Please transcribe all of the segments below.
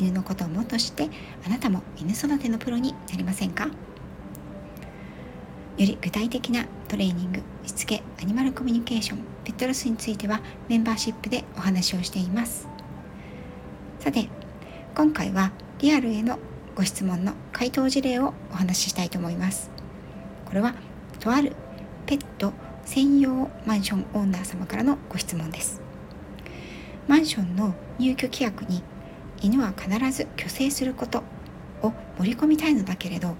犬のことをもっと知ってあなたも犬育てのプロになりませんか？より具体的なトレーニングしつけアニマルコミュニケーションペットロスについてはメンバーシップでお話をしています。さて今回はリアルへのご質問の回答事例をお話ししたいと思います。これはとあるペット専用マンションオーナー様からのご質問です。マンションの入居規約に犬は必ず去勢することを盛り込みたいのだけれど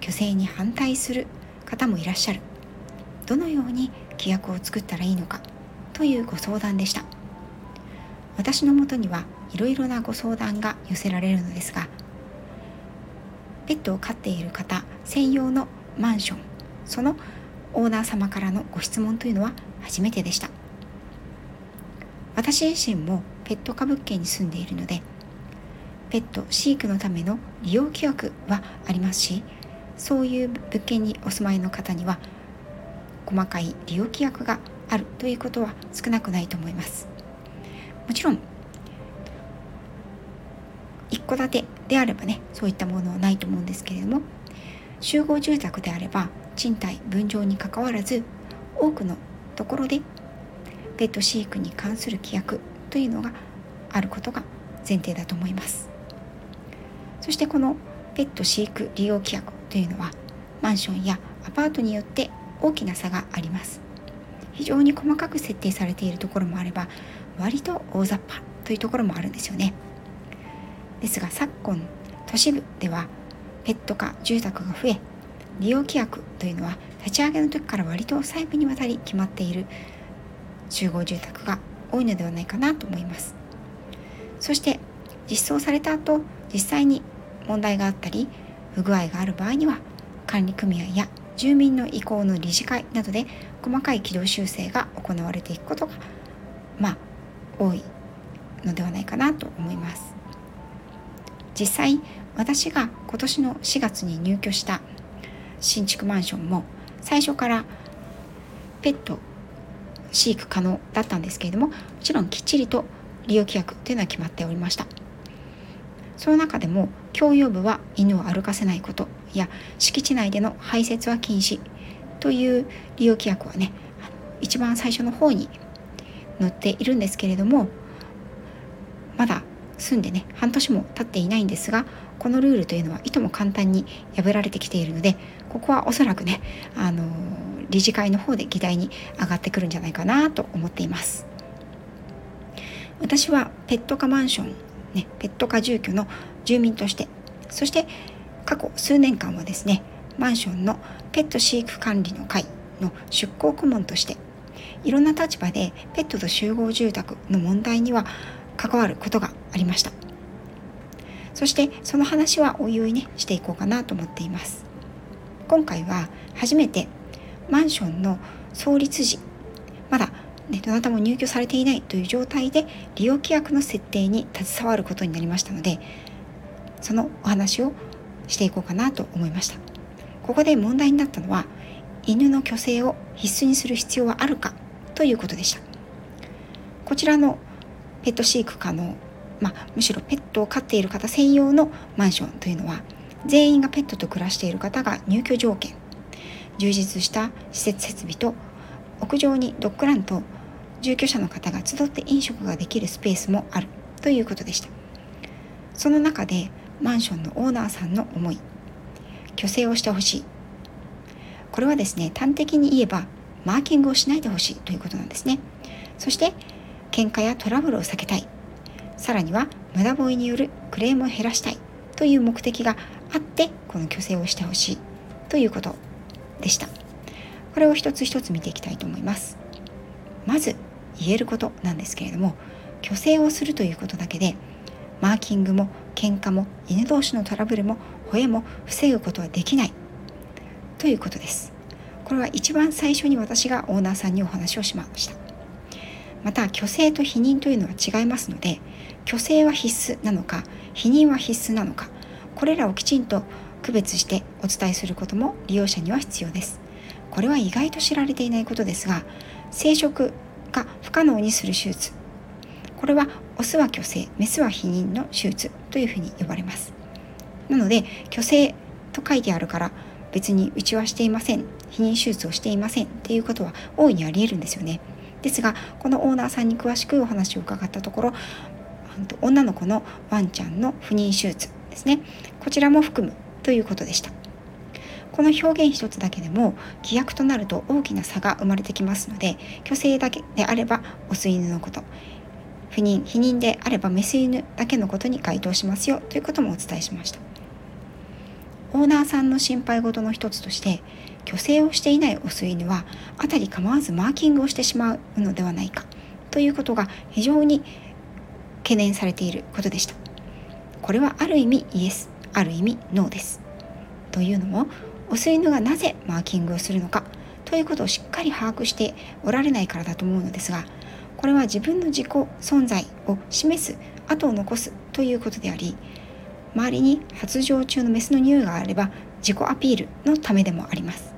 去勢に反対する方もいらっしゃる。どのように規約を作ったらいいのかというご相談でした。私のもとにはいろいろなご相談が寄せられるのですがペットを飼っている方専用のマンションそのオーナー様からのご質問というのは初めてでした。私自身もペット可物件に住んでいるのでペット飼育のための利用規約はありますしそういう物件にお住まいの方には細かい利用規約があるということは少なくないと思います。もちろん一戸建てであればねそういったものはないと思うんですけれども集合住宅であれば賃貸分譲にかかわらず多くのところでペット飼育に関する規約というのがあることが前提だと思います。そしてこのペット飼育利用規約というのはマンションやアパートによって大きな差があります。非常に細かく設定されているところもあれば割と大雑把というところもあるんですよね。ですが昨今都市部ではペット化住宅が増え利用規約というのは立ち上げの時から割と細部にわたり決まっている集合住宅が多いのではないかなと思います。そして実装された後実際に問題があったり不具合がある場合には管理組合や住民の意向の理事会などで細かい軌道修正が行われていくことがまあ多いのではないかなと思います。実際私が今年の4月に入居した新築マンションも最初からペット飼育可能だったんですけれどももちろんきっちりと利用規約というのは決まっておりました。その中でも共用部は犬を歩かせないことや敷地内での排泄は禁止という利用規約はね一番最初の方に載っているんですけれどもまだ住んでね半年も経っていないんですがこのルールというのはいとも簡単に破られてきているのでここはおそらくねあの理事会の方で議題に上がってくるんじゃないかなと思っています。私はペット可マンション、ね、ペット可住居の住民としてそして過去数年間はですねマンションのペット飼育管理の会の出向顧問としていろんな立場でペットと集合住宅の問題には関わることがありました。そしてその話はおいおいねしていこうかなと思っています。今回は初めてマンションの創立時まだ、どなたも入居されていないという状態で利用規約の設定に携わることになりましたのでそのお話をしていこうかなと思いました。ここで問題になったのは犬の去勢を必須にする必要はあるかということでした。こちらのペット飼育可能、まあ、むしろペットを飼っている方専用のマンションというのは全員がペットと暮らしている方が入居条件。充実した施設設備と屋上にドッグランと住居者の方が集って飲食ができるスペースもあるということでした。その中でマンションのオーナーさんの思い虚勢をしてほしい。これはですね端的に言えばマーキングをしないでほしいということなんですね。そして喧嘩やトラブルを避けたい。さらには無駄吠えによるクレームを減らしたいという目的があってこの虚勢をしてほしいということでした。これを一つ一つ見ていきたいと思います。まず言えることなんですけれども虚勢をするということだけでマーキングも喧嘩も犬同士のトラブルも吠えも防ぐことはできない。ということです。これは一番最初に私がオーナーさんにお話をしました。また虚勢と否認というのは違いますので虚勢は必須なのか否認は必須なのかこれらをきちんと区別してお伝えすることも利用者には必要です。これは意外と知られていないことですが生殖が不可能にする手術。これはオスは虚勢メスは否認の手術というふうに呼ばれます。なので虚勢と書いてあるから別にうちはしていません。避妊手術をしていませんっていうことは大いにありえるんですよね。ですがこのオーナーさんに詳しくお話を伺ったところ女の子のワンちゃんの不妊手術ですね。こちらも含むということでした。この表現一つだけでも規約となると大きな差が生まれてきますので虚勢だけであればオス犬のこと不妊避妊であればメス犬だけのことに該当しますよということもお伝えしました。オーナーさんの心配事の一つとして虚勢をしていないオス犬は辺り構わずマーキングをしてしまうのではないかということが非常に懸念されていることでした。これはある意味イエスある意味ノーです。というのもオス犬がなぜマーキングをするのかということをしっかり把握しておられないからだと思うのですがこれは自分の自己存在を示す後を残すということであり周りに発情中のメスの匂いがあれば自己アピールのためでもあります。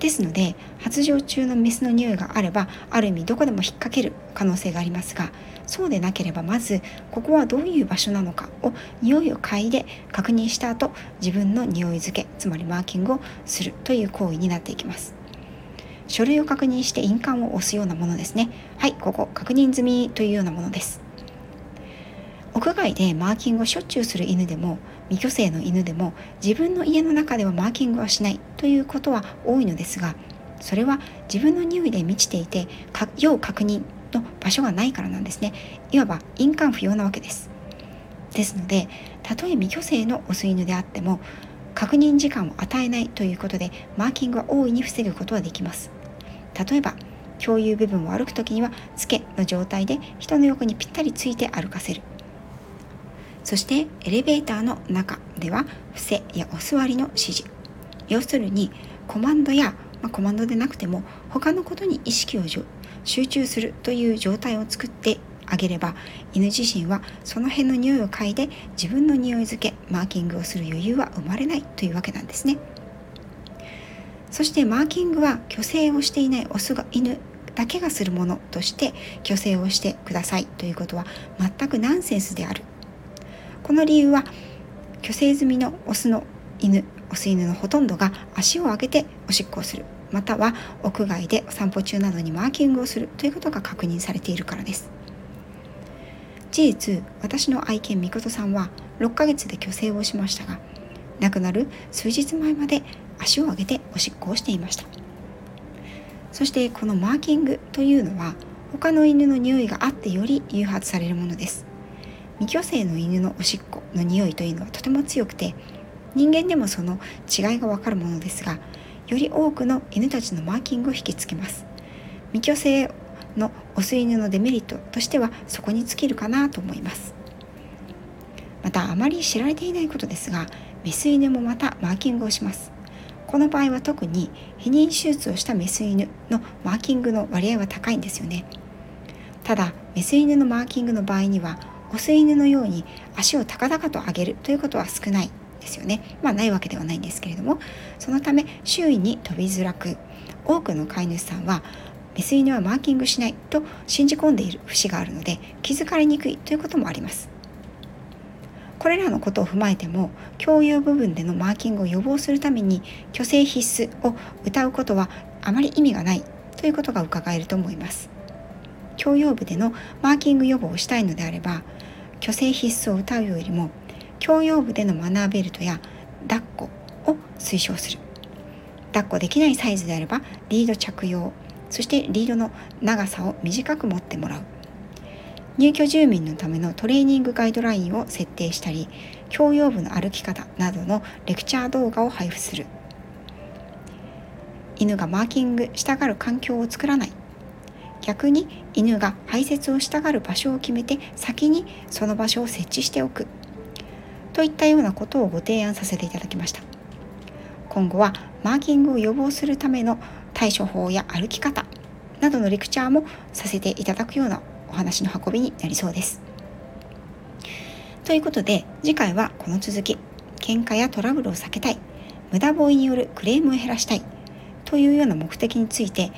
ですので発情中のメスの匂いがあればある意味どこでも引っ掛ける可能性がありますがそうでなければまずここはどういう場所なのかを匂いを嗅いで確認した後自分の匂い付けつまりマーキングをするという行為になっていきます。書類を確認して印鑑を押すようなものですね。はいここ確認済みというようなものです。屋外でマーキングをしょっちゅうする犬でも未去勢の犬でも自分の家の中ではマーキングはしないということは多いのですがそれは自分の匂いで満ちていて要確認場所がないからなんですね。いわば印鑑不要なわけです。ですのでたとえ未去勢のオス犬であっても確認時間を与えないということでマーキングは大いに防ぐことはできます。例えば共有部分を歩く時にはつけの状態で人の横にぴったりついて歩かせる。そしてエレベーターの中では伏せやお座りの指示。要するにコマンドや、まあ、コマンドでなくても他のことに意識を集中するという状態を作ってあげれば犬自身はその辺の匂いを嗅いで自分の匂い付けマーキングをする余裕は生まれないというわけなんですね。そしてマーキングは虚勢をしていないオスが犬だけがするものとして虚勢をしてくださいということは全くナンセンスである。この理由は虚勢済みのオスの犬オス犬のほとんどが足を上げておしっこをする。または屋外でお散歩中などにマーキングをするということが確認されているからです。事実私の愛犬みことさんは6ヶ月で虚勢をしましたが亡くなる数日前まで足を上げておしっこをしていました。そしてこのマーキングというのは他の犬の匂いがあってより誘発されるものです。未去勢の犬のおしっこの匂いというのはとても強くて人間でもその違いがわかるものですがより多くの犬たちのマーキングを引きつけます。未去勢のオス犬のデメリットとしてはそこに尽きるかなと思います。またあまり知られていないことですがメス犬もまたマーキングをします。この場合は特に避妊手術をしたメス犬のマーキングの割合は高いんですよね。ただメス犬のマーキングの場合にはオス犬のように足を高々と上げるということは少ない。ですよね。まあないわけではないんですけれどもそのため周囲に飛びづらく多くの飼い主さんはメス犬はマーキングしないと信じ込んでいる節があるので気づかれにくいということもあります。これらのことを踏まえても共有部分でのマーキングを予防するために虚勢必須を歌うことはあまり意味がないということが伺えると思います。共用部でのマーキング予防をしたいのであれば虚勢必須を歌うよりも共用部でのマナーベルトや抱っこを推奨する。抱っこできないサイズであればリード着用そしてリードの長さを短く持ってもらう。入居住民のためのトレーニングガイドラインを設定したり共用部の歩き方などのレクチャー動画を配布する。犬がマーキングしたがる環境を作らない。逆に犬が排泄をしたがる場所を決めて先にその場所を設置しておく。といったようなことをご提案させていただきました。今後はマーキングを予防するための対処法や歩き方などのレクチャーもさせていただくようなお話の運びになりそうです。ということで次回はこの続き喧嘩やトラブルを避けたい無駄吠えによるクレームを減らしたいというような目的について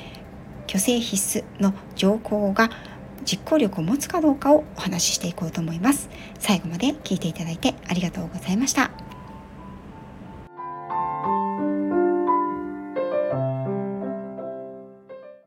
虚勢必須の条項が実行力を持つかどうかをお話ししていこうと思います。最後まで聞いていただいてありがとうございました。